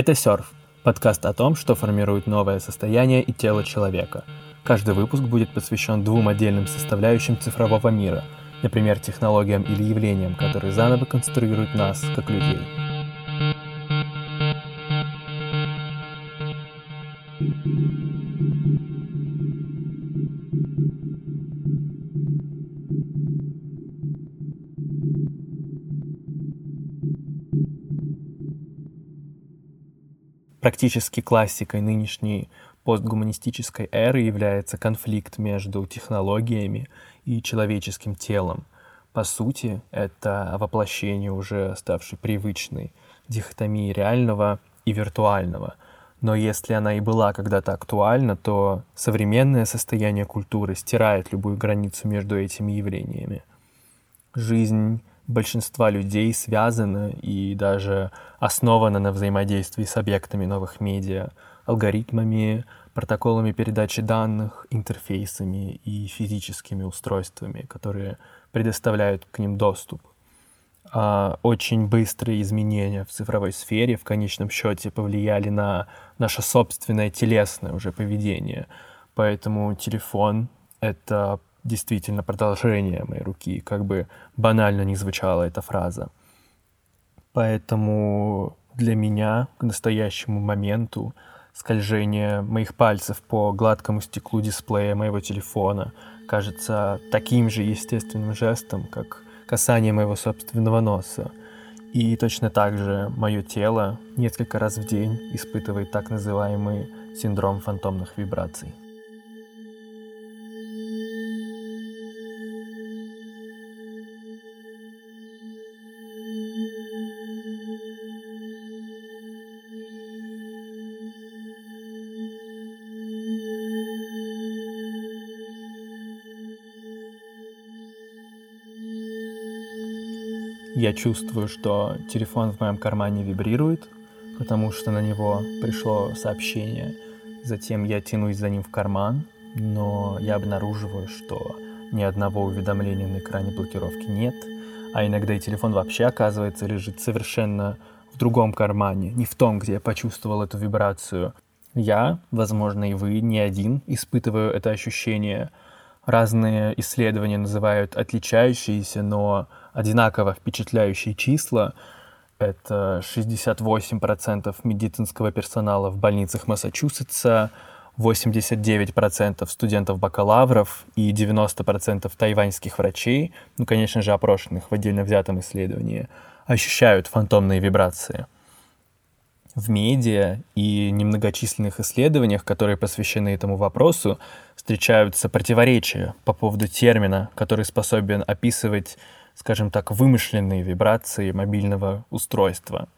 Это «Серф» — подкаст о том, что формирует новое состояние и тело человека. Каждый выпуск будет посвящен двум отдельным составляющим цифрового мира, например, технологиям или явлениям, которые заново конструируют нас, как людей. Практически классикой нынешней постгуманистической эры является конфликт между технологиями и человеческим телом. По сути, это воплощение уже ставшей привычной дихотомии реального и виртуального. Но если она и была когда-то актуальна, то современное состояние культуры стирает любую границу между этими явлениями. Жизнь большинства людей связано и даже основано на взаимодействии с объектами новых медиа, алгоритмами, протоколами передачи данных, интерфейсами и физическими устройствами, которые предоставляют к ним доступ. А очень быстрые изменения в цифровой сфере в конечном счете повлияли на наше собственное телесное уже поведение. Поэтому телефон — это действительно продолжение моей руки, как бы банально не звучала эта фраза. Поэтому для меня к настоящему моменту скольжение моих пальцев по гладкому стеклу дисплея моего телефона кажется таким же естественным жестом, как касание моего собственного носа. И точно так же мое тело несколько раз в день испытывает так называемый синдром фантомных вибраций. Я чувствую, что телефон в моем кармане вибрирует, потому что на него пришло сообщение. Затем я тянусь за ним в карман, но я обнаруживаю, что ни одного уведомления на экране блокировки нет, а иногда и телефон вообще, оказывается, лежит совершенно в другом кармане, не в том, где я почувствовал эту вибрацию. Я, возможно, и вы, не один, испытываю это ощущение. Разные исследования называют отличающиеся, но одинаково впечатляющие числа. Это 68% медицинского персонала в больницах Массачусетса, 89% студентов-бакалавров и 90% тайваньских врачей, ну, конечно же, опрошенных в отдельно взятом исследовании, ощущают фантомные вибрации. В медиа и немногочисленных исследованиях, которые посвящены этому вопросу, встречаются противоречия по поводу термина, который способен описывать скажем так, вымышленные вибрации мобильного устройства.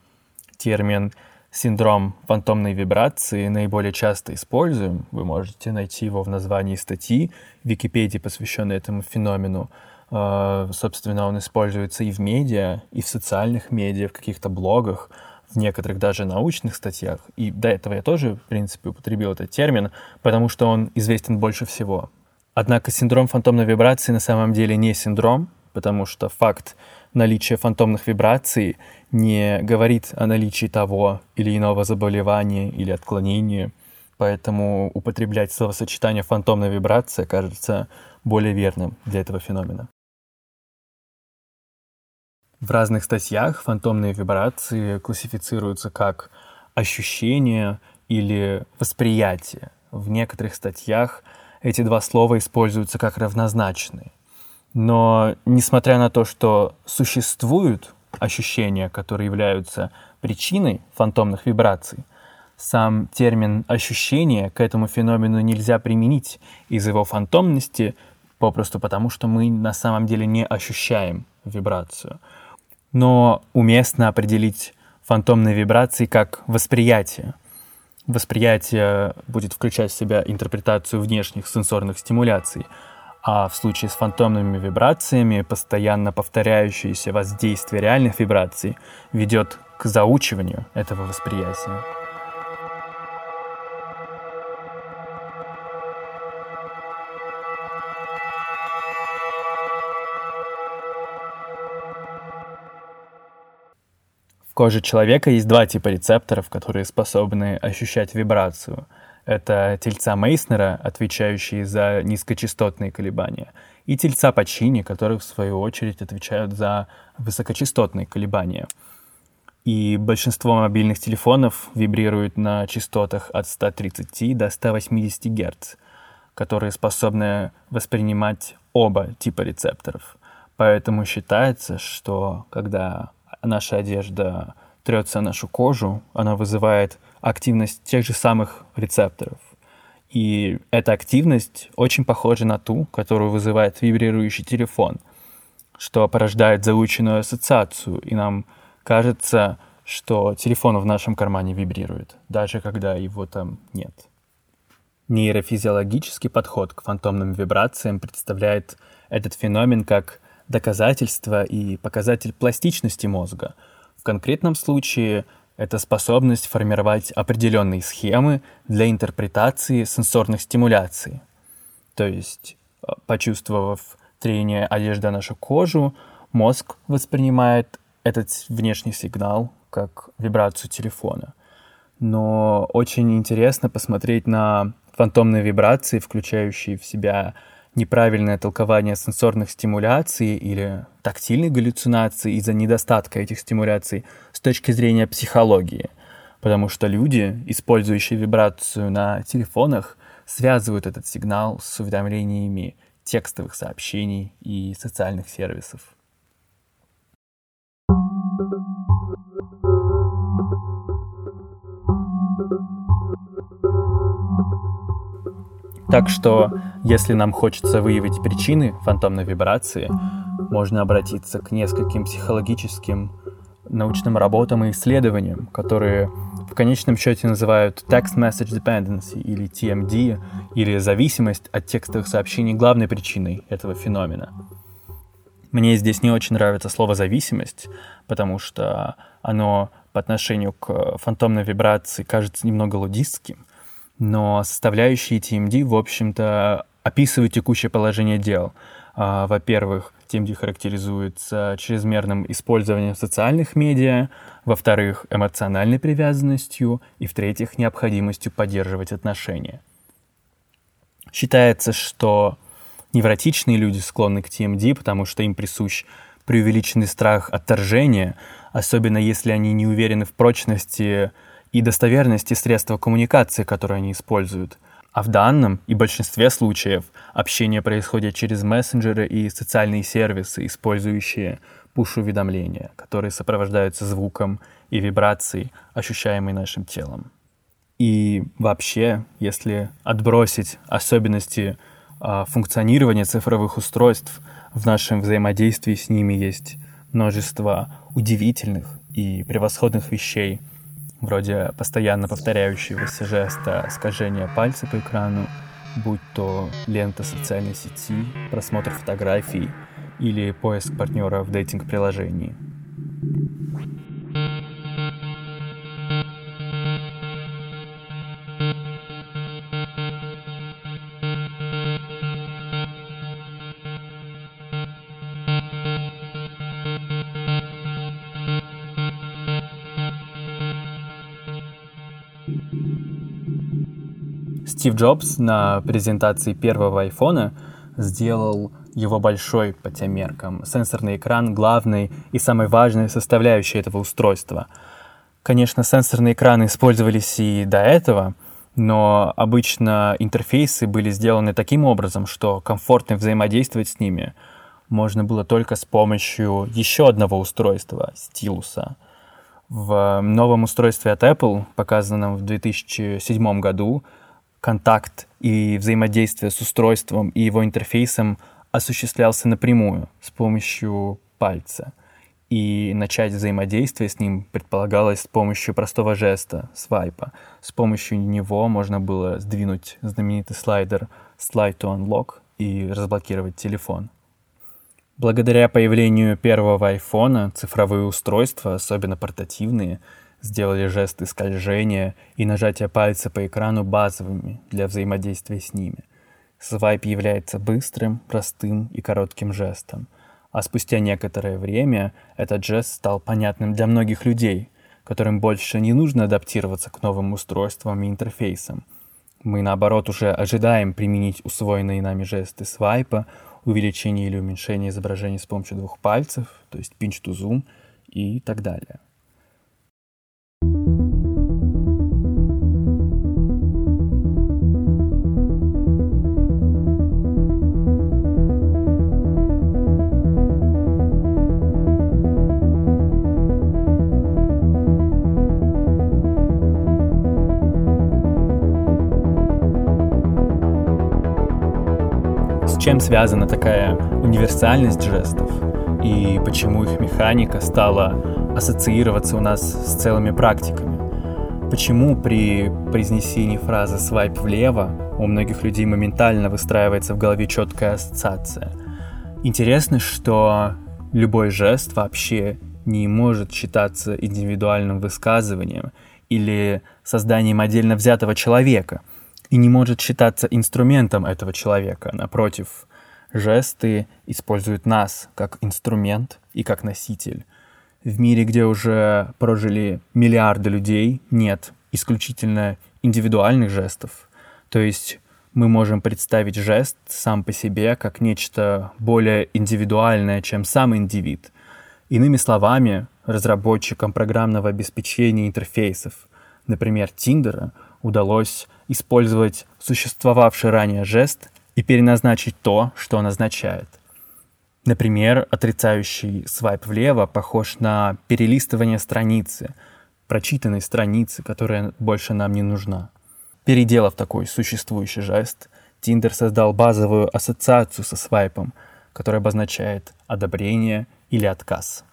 Термин синдром фантомной вибрации наиболее часто используем. Вы можете найти его в названии статьи в Википедии, посвященной этому феномену. А, собственно, он используется и в медиа, и в социальных медиа, в каких-то блогах, в некоторых даже научных статьях. И до этого я тоже, в принципе, употребил этот термин, потому что он известен больше всего. Однако синдром фантомной вибрации на самом деле не синдром, потому что факт наличия фантомных вибраций не говорит о наличии того или иного заболевания или отклонения, поэтому употреблять словосочетание «фантомная вибрация» кажется более верным для этого феномена. В разных статьях фантомные вибрации классифицируются как ощущение или восприятие. В некоторых статьях эти два слова используются как равнозначные. Но несмотря на то, что существуют ощущения, которые являются причиной фантомных вибраций, сам термин «ощущение» к этому феномену нельзя применить из его фантомности, попросту потому, что мы на самом деле не ощущаем вибрацию. Но уместно определить фантомные вибрации как восприятие. восприятие будет включать в себя интерпретацию внешних сенсорных стимуляций, а в случае с фантомными вибрациями постоянно повторяющееся воздействие реальных вибраций ведет к заучиванию этого восприятия. Коже человека есть два типа рецепторов, которые способны ощущать вибрацию. Это тельца Мейснера, отвечающие за низкочастотные колебания, и тельца Пачини, которые, в свою очередь, отвечают за высокочастотные колебания. И большинство мобильных телефонов вибрируют на частотах от 130 до 180 Гц, которые способны воспринимать оба типа рецепторов. Поэтому считается, что когда наша одежда трется о нашу кожу, она вызывает активность тех же самых рецепторов. И эта активность очень похожа на ту, которую вызывает вибрирующий телефон, что порождает заученную ассоциацию, и нам кажется, что телефон в нашем кармане вибрирует, даже когда его там нет. Нейрофизиологический подход к фантомным вибрациям представляет этот феномен как доказательство и показатель пластичности мозга. В конкретном случае это способность формировать определенные схемы для интерпретации сенсорных стимуляций. То есть, э, почувствовав трение одежды на нашу кожу, мозг воспринимает этот внешний сигнал как вибрацию телефона. Но очень интересно посмотреть на фантомные вибрации, включающие в себя неправильное толкование сенсорных стимуляций или тактильных галлюцинаций из-за недостатка этих стимуляций с точки зрения психологии. Потому что люди, использующие вибрацию на телефонах, связывают этот сигнал с уведомлениями текстовых сообщений и социальных сервисов. Так что, если нам хочется выявить причины фантомной вибрации, можно обратиться к нескольким психологическим научным работам и исследованиям, которые в конечном счете называют Text Message Dependency или TMD, или зависимость от текстовых сообщений главной причиной этого феномена. Мне здесь не очень нравится слово «зависимость», потому что оно по отношению к фантомной вибрации кажется немного лудистским, но составляющие TMD, в общем-то, описывают текущее положение дел. А, во-первых, TMD характеризуется чрезмерным использованием социальных медиа, во-вторых, эмоциональной привязанностью, и в-третьих, необходимостью поддерживать отношения. Считается, что невротичные люди склонны к TMD, потому что им присущ преувеличенный страх отторжения, особенно если они не уверены в прочности и достоверности средства коммуникации, которые они используют. А в данном и большинстве случаев общение происходит через мессенджеры и социальные сервисы, использующие пуш-уведомления, которые сопровождаются звуком и вибрацией, ощущаемой нашим телом. И вообще, если отбросить особенности э, функционирования цифровых устройств, в нашем взаимодействии с ними есть множество удивительных и превосходных вещей – вроде постоянно повторяющегося жеста скольжения пальца по экрану, будь то лента социальной сети, просмотр фотографий или поиск партнера в дейтинг-приложении. Стив Джобс на презентации первого айфона сделал его большой по тем меркам. Сенсорный экран — главной и самой важной составляющей этого устройства. Конечно, сенсорные экраны использовались и до этого, но обычно интерфейсы были сделаны таким образом, что комфортно взаимодействовать с ними можно было только с помощью еще одного устройства — стилуса. В новом устройстве от Apple, показанном в 2007 году, контакт и взаимодействие с устройством и его интерфейсом осуществлялся напрямую с помощью пальца. и начать взаимодействие с ним предполагалось с помощью простого жеста, свайпа. С помощью него можно было сдвинуть знаменитый слайдер Slide to Unlock и разблокировать телефон. Благодаря появлению первого айфона цифровые устройства, особенно портативные, сделали жесты скольжения и нажатия пальца по экрану базовыми для взаимодействия с ними. Свайп является быстрым, простым и коротким жестом. А спустя некоторое время этот жест стал понятным для многих людей, которым больше не нужно адаптироваться к новым устройствам и интерфейсам. Мы, наоборот, уже ожидаем применить усвоенные нами жесты свайпа, увеличение или уменьшение изображения с помощью двух пальцев, то есть pinch to zoom и так далее. Чем связана такая универсальность жестов и почему их механика стала ассоциироваться у нас с целыми практиками. Почему при произнесении фразы «свайп влево» у многих людей моментально выстраивается в голове четкая ассоциация. Интересно, что любой жест вообще не может считаться индивидуальным высказыванием или созданием отдельно взятого человека – и не может считаться инструментом этого человека. Напротив, жесты используют нас как инструмент и как носитель. В мире, где уже прожили миллиарды людей, нет исключительно индивидуальных жестов. То есть мы можем представить жест сам по себе как нечто более индивидуальное, чем сам индивид. Иными словами, разработчикам программного обеспечения интерфейсов, например, Тиндера, удалось использовать существовавший ранее жест и переназначить то, что он означает. Например, отрицающий свайп влево похож на перелистывание страницы, прочитанной страницы, которая больше нам не нужна. Переделав такой существующий жест, Тиндер создал базовую ассоциацию со свайпом, которая обозначает одобрение или отказ.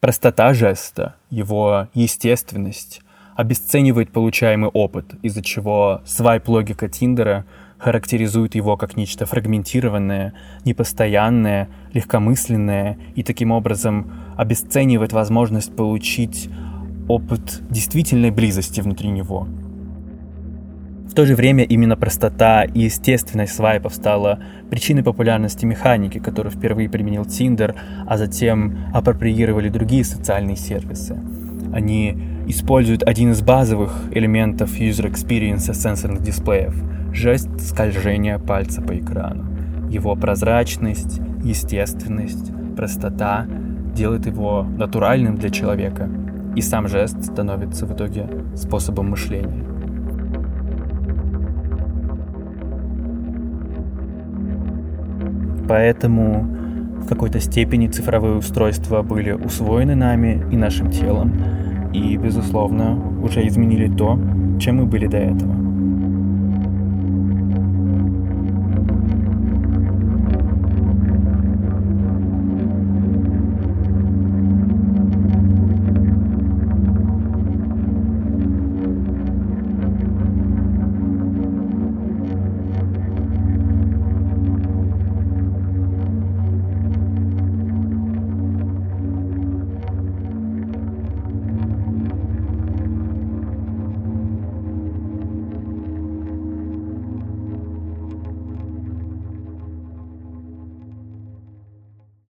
Простота жеста, его естественность обесценивает получаемый опыт, из-за чего свайп-логика Тиндера характеризует его как нечто фрагментированное, непостоянное, легкомысленное и таким образом обесценивает возможность получить опыт действительной близости внутри него – в то же время именно простота и естественность свайпов стала причиной популярности механики, которую впервые применил Tinder, а затем апроприировали другие социальные сервисы. Они используют один из базовых элементов user experience сенсорных дисплеев – жест скольжения пальца по экрану. Его прозрачность, естественность, простота делает его натуральным для человека, и сам жест становится в итоге способом мышления. Поэтому в какой-то степени цифровые устройства были усвоены нами и нашим телом, и, безусловно, уже изменили то, чем мы были до этого.